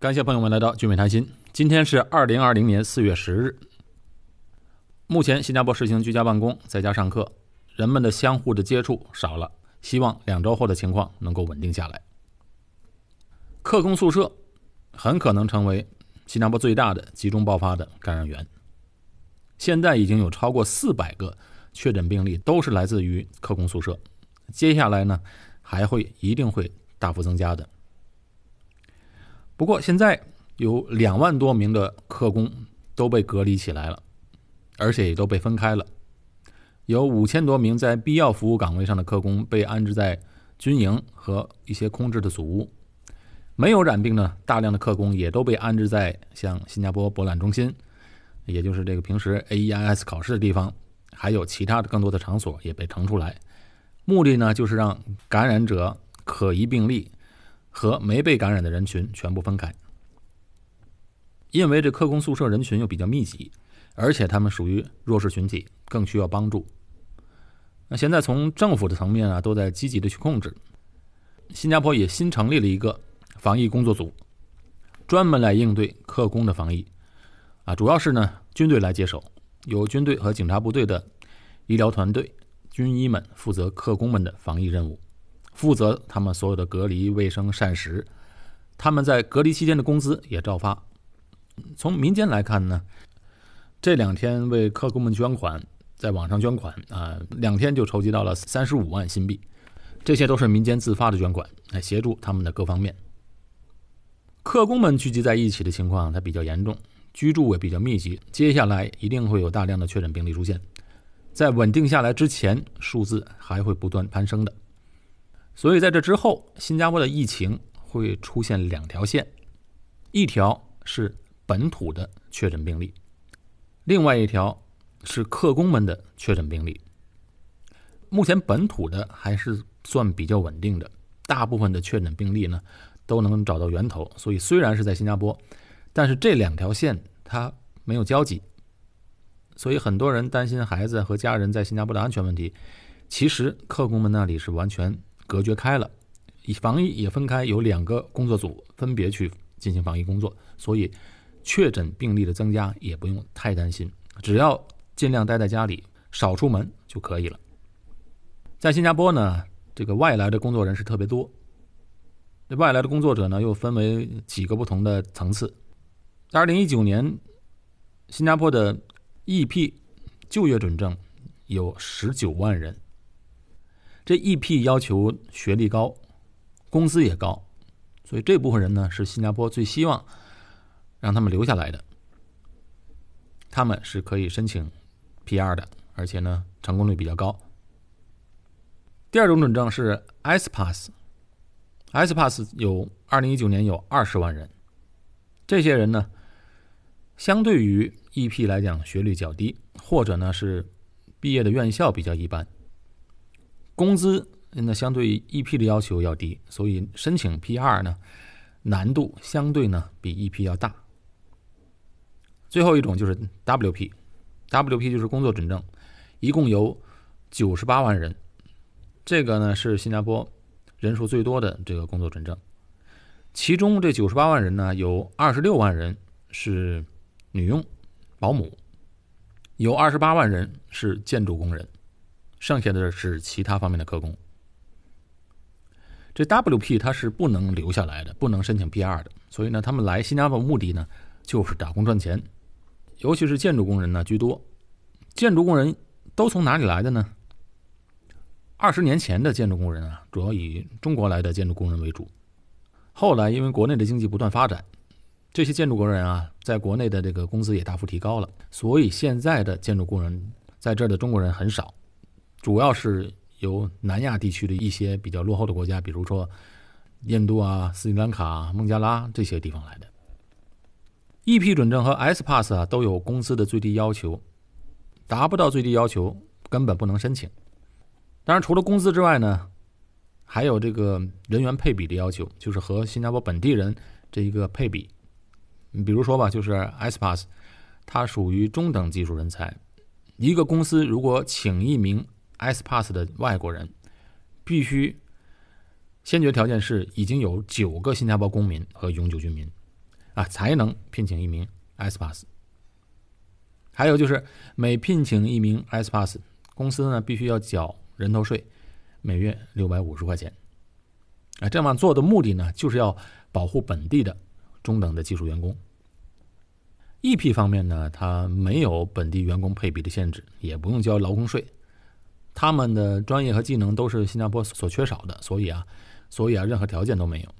感谢朋友们来到聚美谈心。今天是二零二零年四月十日。目前新加坡实行居家办公，在家上课，人们的相互的接触少了，希望两周后的情况能够稳定下来。客工宿舍很可能成为新加坡最大的集中爆发的感染源。现在已经有超过四百个确诊病例都是来自于客工宿舍，接下来呢还会一定会大幅增加的。不过，现在有两万多名的客工都被隔离起来了，而且也都被分开了。有五千多名在必要服务岗位上的客工被安置在军营和一些空置的组屋。没有染病呢大量的客工也都被安置在像新加坡博览中心，也就是这个平时 AEIS 考试的地方，还有其他的更多的场所也被腾出来。目的呢，就是让感染者可疑病例。和没被感染的人群全部分开，因为这客工宿舍人群又比较密集，而且他们属于弱势群体，更需要帮助。那现在从政府的层面啊，都在积极的去控制。新加坡也新成立了一个防疫工作组，专门来应对客工的防疫。啊，主要是呢军队来接手，由军队和警察部队的医疗团队、军医们负责客工们的防疫任务。负责他们所有的隔离、卫生、膳食，他们在隔离期间的工资也照发。从民间来看呢，这两天为客工们捐款，在网上捐款啊，两天就筹集到了三十五万新币，这些都是民间自发的捐款，来协助他们的各方面。客工们聚集在一起的情况它比较严重，居住也比较密集，接下来一定会有大量的确诊病例出现，在稳定下来之前，数字还会不断攀升的。所以在这之后，新加坡的疫情会出现两条线，一条是本土的确诊病例，另外一条是客工们的确诊病例。目前本土的还是算比较稳定的，大部分的确诊病例呢都能找到源头。所以虽然是在新加坡，但是这两条线它没有交集，所以很多人担心孩子和家人在新加坡的安全问题。其实客工们那里是完全。隔绝开了，以防疫也分开，有两个工作组分别去进行防疫工作，所以确诊病例的增加也不用太担心，只要尽量待在家里，少出门就可以了。在新加坡呢，这个外来的工作人士特别多，外来的工作者呢又分为几个不同的层次。在二零一九年，新加坡的 EP 就业准证有十九万人。这 EP 要求学历高，工资也高，所以这部分人呢是新加坡最希望让他们留下来的。他们是可以申请 PR 的，而且呢成功率比较高。第二种准证是 S Pass，S Pass 有二零一九年有二十万人，这些人呢相对于 EP 来讲学历较低，或者呢是毕业的院校比较一般。工资那相对 EP 的要求要低，所以申请 PR 呢难度相对呢比 EP 要大。最后一种就是 WP，WP 就是工作准证，一共有九十八万人，这个呢是新加坡人数最多的这个工作准证。其中这九十八万人呢，有二十六万人是女佣、保姆，有二十八万人是建筑工人。剩下的是其他方面的客工。这 WP 他是不能留下来的，不能申请 PR 的，所以呢，他们来新加坡目的呢就是打工赚钱，尤其是建筑工人呢居多。建筑工人都从哪里来的呢？二十年前的建筑工人啊，主要以中国来的建筑工人为主。后来因为国内的经济不断发展，这些建筑工人啊，在国内的这个工资也大幅提高了，所以现在的建筑工人在这儿的中国人很少。主要是由南亚地区的一些比较落后的国家，比如说印度啊、斯里兰卡、孟加拉这些地方来的。EP 准证和 S Pass 啊都有公司的最低要求，达不到最低要求根本不能申请。当然，除了工资之外呢，还有这个人员配比的要求，就是和新加坡本地人这一个配比。你比如说吧，就是 S Pass，它属于中等技术人才，一个公司如果请一名 S Pass 的外国人必须先决条件是已经有九个新加坡公民和永久居民，啊，才能聘请一名 S pass。还有就是每聘请一名 S pass，公司呢必须要缴人头税，每月六百五十块钱。啊，这样做的目的呢，就是要保护本地的中等的技术员工。EP 方面呢，它没有本地员工配比的限制，也不用交劳工税，他们的专业和技能都是新加坡所缺少的，所以啊，所以啊，任何条件都没有。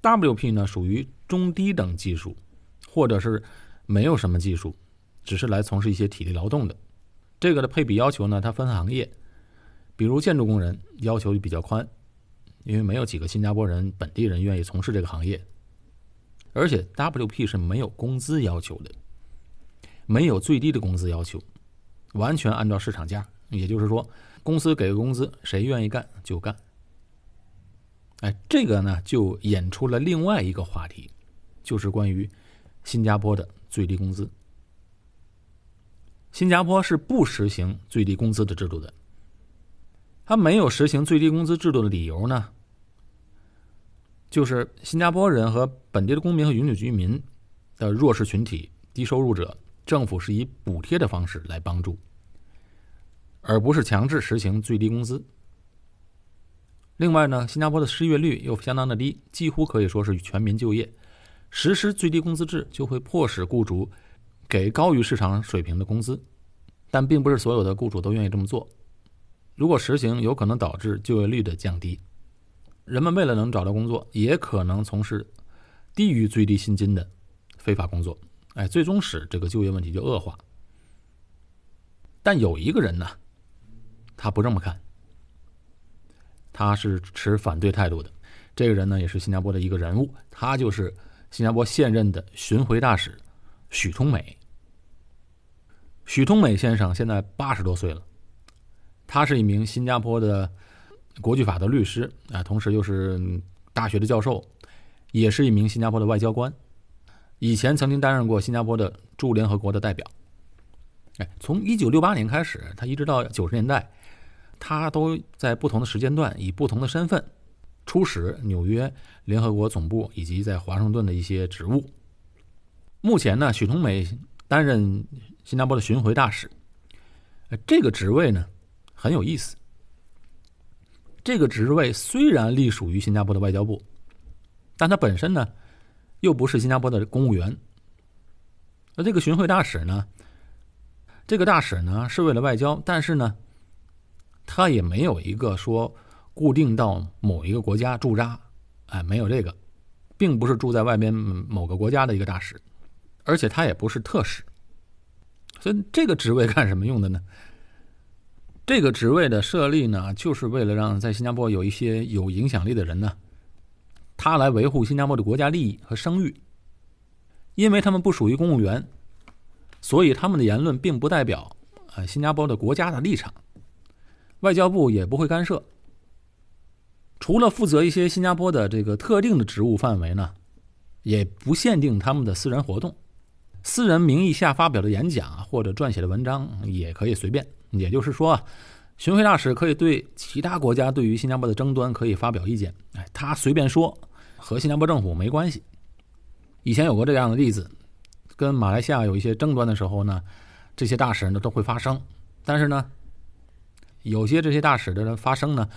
WP 呢，属于中低等技术，或者是没有什么技术，只是来从事一些体力劳动的。这个的配比要求呢，它分行业，比如建筑工人要求比较宽，因为没有几个新加坡人本地人愿意从事这个行业。而且 WP 是没有工资要求的，没有最低的工资要求，完全按照市场价。也就是说，公司给个工资，谁愿意干就干。哎，这个呢就引出了另外一个话题，就是关于新加坡的最低工资。新加坡是不实行最低工资的制度的，它没有实行最低工资制度的理由呢？就是新加坡人和本地的公民和永久居民的弱势群体、低收入者，政府是以补贴的方式来帮助，而不是强制实行最低工资。另外呢，新加坡的失业率又相当的低，几乎可以说是全民就业。实施最低工资制就会迫使雇主给高于市场水平的工资，但并不是所有的雇主都愿意这么做。如果实行，有可能导致就业率的降低。人们为了能找到工作，也可能从事低于最低薪金的非法工作，哎，最终使这个就业问题就恶化。但有一个人呢，他不这么看，他是持反对态度的。这个人呢，也是新加坡的一个人物，他就是新加坡现任的巡回大使许通美。许通美先生现在八十多岁了，他是一名新加坡的。国际法的律师啊，同时又是大学的教授，也是一名新加坡的外交官。以前曾经担任过新加坡的驻联合国的代表。哎，从一九六八年开始，他一直到九十年代，他都在不同的时间段以不同的身份出使纽约联合国总部以及在华盛顿的一些职务。目前呢，许崇美担任新加坡的巡回大使。呃这个职位呢很有意思。这个职位虽然隶属于新加坡的外交部，但它本身呢，又不是新加坡的公务员。那这个巡回大使呢，这个大使呢是为了外交，但是呢，他也没有一个说固定到某一个国家驻扎，哎，没有这个，并不是住在外边某个国家的一个大使，而且他也不是特使。所以这个职位干什么用的呢？这个职位的设立呢，就是为了让在新加坡有一些有影响力的人呢，他来维护新加坡的国家利益和声誉。因为他们不属于公务员，所以他们的言论并不代表啊新加坡的国家的立场，外交部也不会干涉。除了负责一些新加坡的这个特定的职务范围呢，也不限定他们的私人活动，私人名义下发表的演讲或者撰写的文章也可以随便。也就是说啊，巡回大使可以对其他国家对于新加坡的争端可以发表意见，哎，他随便说，和新加坡政府没关系。以前有过这样的例子，跟马来西亚有一些争端的时候呢，这些大使呢都会发声，但是呢，有些这些大使的发声呢，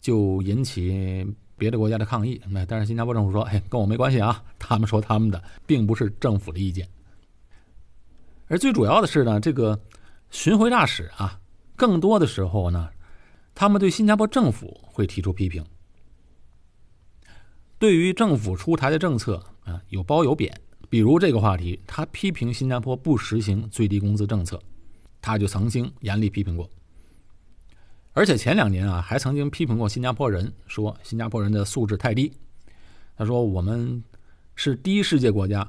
就引起别的国家的抗议。那但是新加坡政府说，哎，跟我没关系啊，他们说他们的，并不是政府的意见。而最主要的是呢，这个巡回大使啊。更多的时候呢，他们对新加坡政府会提出批评。对于政府出台的政策啊，有褒有贬。比如这个话题，他批评新加坡不实行最低工资政策，他就曾经严厉批评过。而且前两年啊，还曾经批评过新加坡人，说新加坡人的素质太低。他说：“我们是第一世界国家，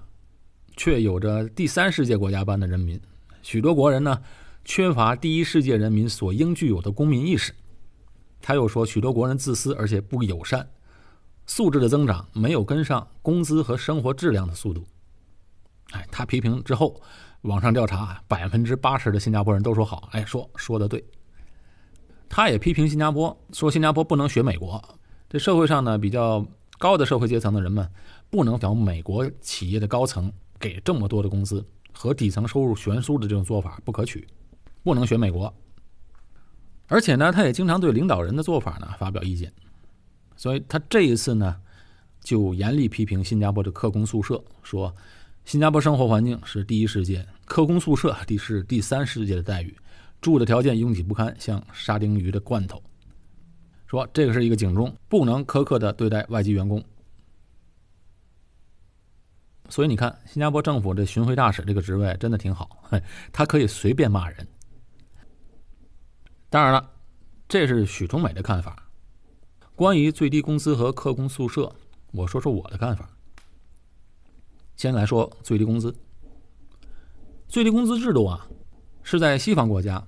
却有着第三世界国家般的人民，许多国人呢。”缺乏第一世界人民所应具有的公民意识。他又说，许多国人自私而且不友善，素质的增长没有跟上工资和生活质量的速度。哎，他批评之后，网上调查，百分之八十的新加坡人都说好。哎，说说的对。他也批评新加坡，说新加坡不能学美国。这社会上呢，比较高的社会阶层的人们，不能找美国企业的高层给这么多的工资和底层收入悬殊的这种做法不可取，不能学美国。而且呢，他也经常对领导人的做法呢发表意见，所以他这一次呢就严厉批评新加坡的客工宿舍，说新加坡生活环境是第一世界，客工宿舍第是第三世界的待遇，住的条件拥挤不堪，像沙丁鱼的罐头。说这个是一个警钟，不能苛刻的对待外籍员工。所以你看，新加坡政府这巡回大使这个职位真的挺好，他可以随便骂人。当然了，这是许崇美的看法。关于最低工资和客工宿舍，我说说我的看法。先来说最低工资。最低工资制度啊，是在西方国家，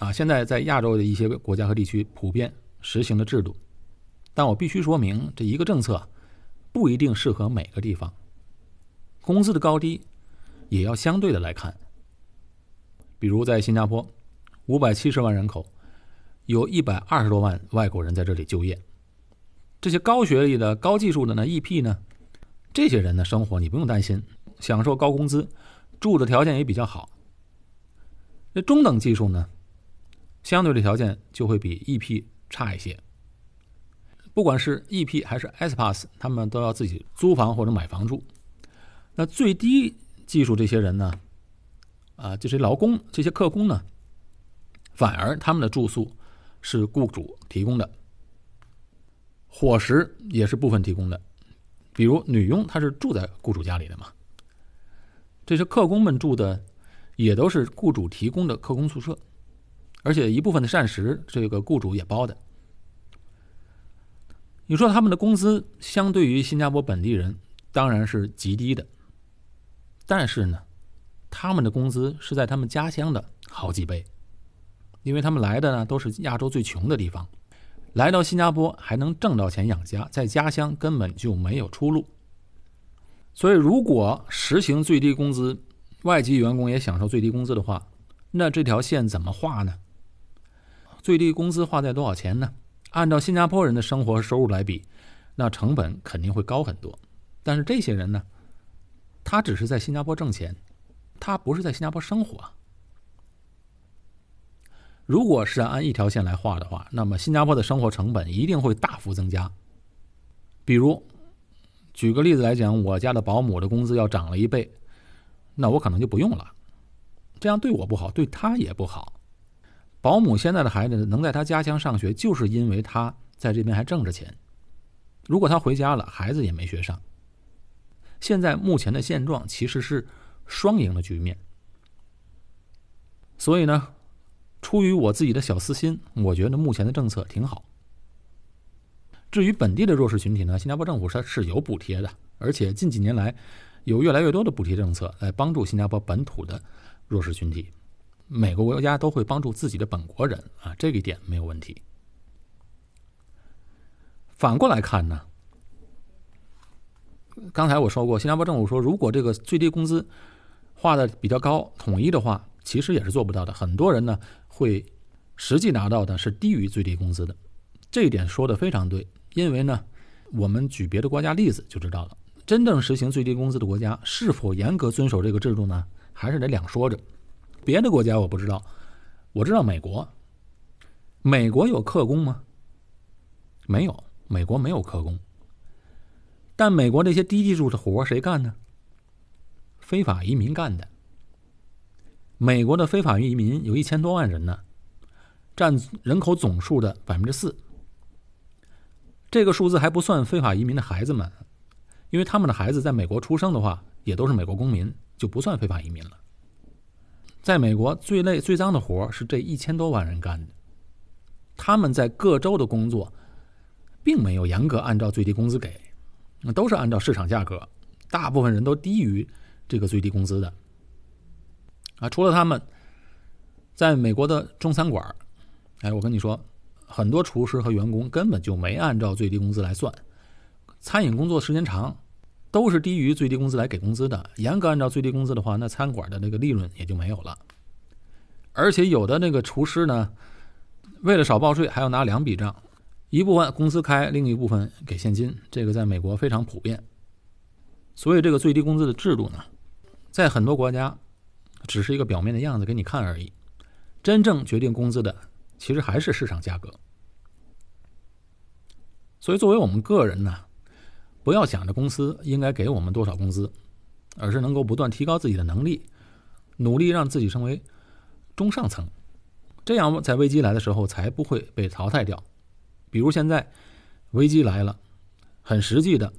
啊，现在在亚洲的一些国家和地区普遍。实行的制度，但我必须说明，这一个政策不一定适合每个地方。工资的高低也要相对的来看。比如在新加坡，五百七十万人口，有一百二十多万外国人在这里就业。这些高学历的、高技术的呢，EP 呢，这些人的生活你不用担心，享受高工资，住的条件也比较好。那中等技术呢，相对的条件就会比 EP。差一些，不管是 EP 还是 S Pass，他们都要自己租房或者买房住。那最低技术这些人呢？啊，这些劳工、这些客工呢，反而他们的住宿是雇主提供的，伙食也是部分提供的。比如女佣，她是住在雇主家里的嘛。这些客工们住的也都是雇主提供的客工宿舍。而且一部分的膳食，这个雇主也包的。你说他们的工资相对于新加坡本地人当然是极低的，但是呢，他们的工资是在他们家乡的好几倍，因为他们来的呢都是亚洲最穷的地方，来到新加坡还能挣到钱养家，在家乡根本就没有出路。所以，如果实行最低工资，外籍员工也享受最低工资的话，那这条线怎么画呢？最低工资划在多少钱呢？按照新加坡人的生活收入来比，那成本肯定会高很多。但是这些人呢，他只是在新加坡挣钱，他不是在新加坡生活。如果是按一条线来画的话，那么新加坡的生活成本一定会大幅增加。比如，举个例子来讲，我家的保姆的工资要涨了一倍，那我可能就不用了。这样对我不好，对他也不好。保姆现在的孩子能在他家乡上学，就是因为他在这边还挣着钱。如果他回家了，孩子也没学上。现在目前的现状其实是双赢的局面。所以呢，出于我自己的小私心，我觉得目前的政策挺好。至于本地的弱势群体呢，新加坡政府它是有补贴的，而且近几年来有越来越多的补贴政策来帮助新加坡本土的弱势群体。每个国家都会帮助自己的本国人啊，这一点没有问题。反过来看呢，刚才我说过，新加坡政府说，如果这个最低工资划的比较高、统一的话，其实也是做不到的。很多人呢会实际拿到的是低于最低工资的，这一点说的非常对。因为呢，我们举别的国家例子就知道了，真正实行最低工资的国家是否严格遵守这个制度呢，还是得两说着。别的国家我不知道，我知道美国。美国有克工吗？没有，美国没有克工。但美国这些低技术的活谁干呢？非法移民干的。美国的非法移民有一千多万人呢，占人口总数的百分之四。这个数字还不算非法移民的孩子们，因为他们的孩子在美国出生的话，也都是美国公民，就不算非法移民了。在美国，最累、最脏的活是这一千多万人干的。他们在各州的工作，并没有严格按照最低工资给，那都是按照市场价格。大部分人都低于这个最低工资的。啊，除了他们，在美国的中餐馆哎，我跟你说，很多厨师和员工根本就没按照最低工资来算。餐饮工作时间长。都是低于最低工资来给工资的。严格按照最低工资的话，那餐馆的那个利润也就没有了。而且有的那个厨师呢，为了少报税，还要拿两笔账，一部分工资开，另一部分给现金。这个在美国非常普遍。所以这个最低工资的制度呢，在很多国家只是一个表面的样子给你看而已，真正决定工资的其实还是市场价格。所以作为我们个人呢，不要想着公司应该给我们多少工资，而是能够不断提高自己的能力，努力让自己成为中上层，这样在危机来的时候才不会被淘汰掉。比如现在危机来了，很实际的。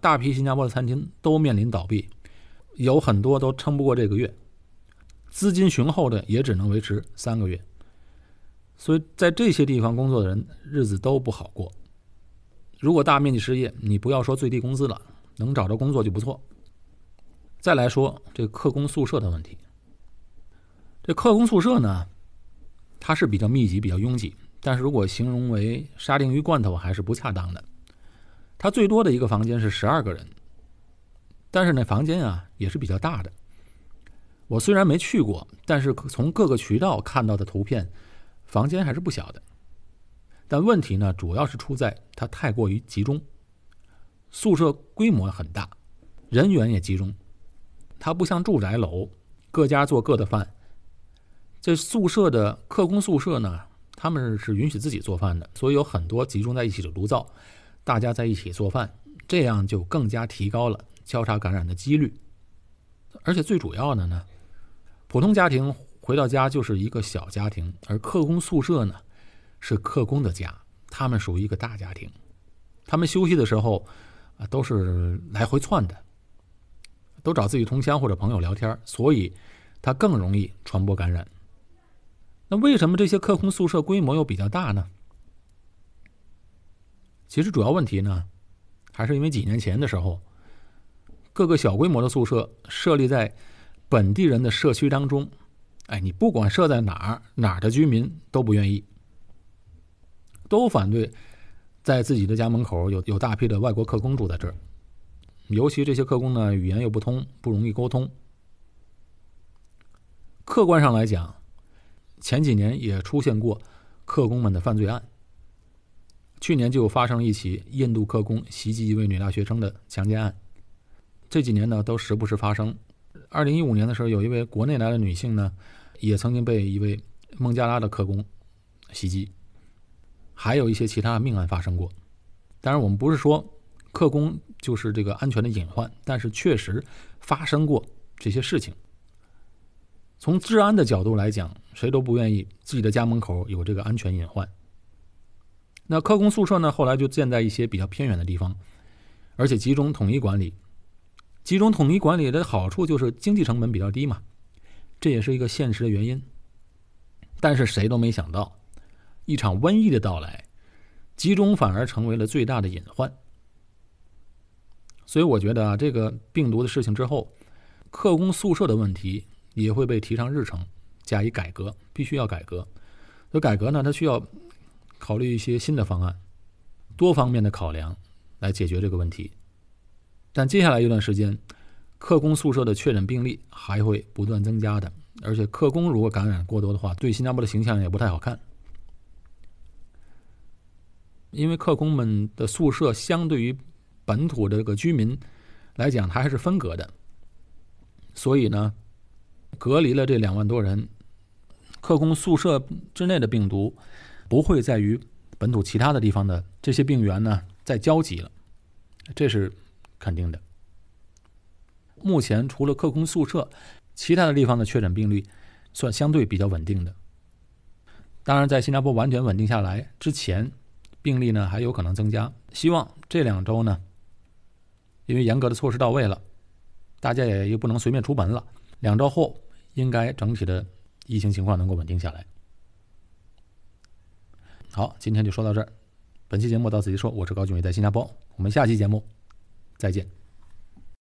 大批新加坡的餐厅都面临倒闭，有很多都撑不过这个月，资金雄厚的也只能维持三个月。所以在这些地方工作的人日子都不好过。如果大面积失业，你不要说最低工资了，能找着工作就不错。再来说这客工宿舍的问题，这客工宿舍呢，它是比较密集、比较拥挤，但是如果形容为沙丁鱼罐头还是不恰当的。它最多的一个房间是十二个人，但是那房间啊也是比较大的。我虽然没去过，但是从各个渠道看到的图片，房间还是不小的。但问题呢，主要是出在它太过于集中，宿舍规模很大，人员也集中。它不像住宅楼，各家做各的饭。这宿舍的客工宿舍呢，他们是允许自己做饭的，所以有很多集中在一起的炉灶。大家在一起做饭，这样就更加提高了交叉感染的几率。而且最主要的呢，普通家庭回到家就是一个小家庭，而客工宿舍呢是客工的家，他们属于一个大家庭。他们休息的时候啊都是来回窜的，都找自己同乡或者朋友聊天，所以他更容易传播感染。那为什么这些客工宿舍规模又比较大呢？其实主要问题呢，还是因为几年前的时候，各个小规模的宿舍设立在本地人的社区当中，哎，你不管设在哪儿，哪儿的居民都不愿意，都反对在自己的家门口有有大批的外国客工住在这儿，尤其这些客工呢，语言又不通，不容易沟通。客观上来讲，前几年也出现过客工们的犯罪案。去年就发生一起印度客工袭击一位女大学生的强奸案，这几年呢都时不时发生。二零一五年的时候，有一位国内来的女性呢，也曾经被一位孟加拉的客工袭击，还有一些其他命案发生过。当然，我们不是说客工就是这个安全的隐患，但是确实发生过这些事情。从治安的角度来讲，谁都不愿意自己的家门口有这个安全隐患。那客工宿舍呢？后来就建在一些比较偏远的地方，而且集中统一管理。集中统一管理的好处就是经济成本比较低嘛，这也是一个现实的原因。但是谁都没想到，一场瘟疫的到来，集中反而成为了最大的隐患。所以我觉得啊，这个病毒的事情之后，客工宿舍的问题也会被提上日程，加以改革，必须要改革。这改革呢，它需要。考虑一些新的方案，多方面的考量来解决这个问题。但接下来一段时间，客工宿舍的确诊病例还会不断增加的，而且客工如果感染过多的话，对新加坡的形象也不太好看。因为客工们的宿舍相对于本土的这个居民来讲，它还是分隔的，所以呢，隔离了这两万多人，客工宿舍之内的病毒。不会在于本土其他的地方的这些病源呢再交集了，这是肯定的。目前除了客工宿舍，其他的地方的确诊病例算相对比较稳定的。当然，在新加坡完全稳定下来之前，病例呢还有可能增加。希望这两周呢，因为严格的措施到位了，大家也又不能随便出门了。两周后，应该整体的疫情情况能够稳定下来。好，今天就说到这儿。本期节目到此结束，我是高俊伟，在新加坡。我们下期节目再见。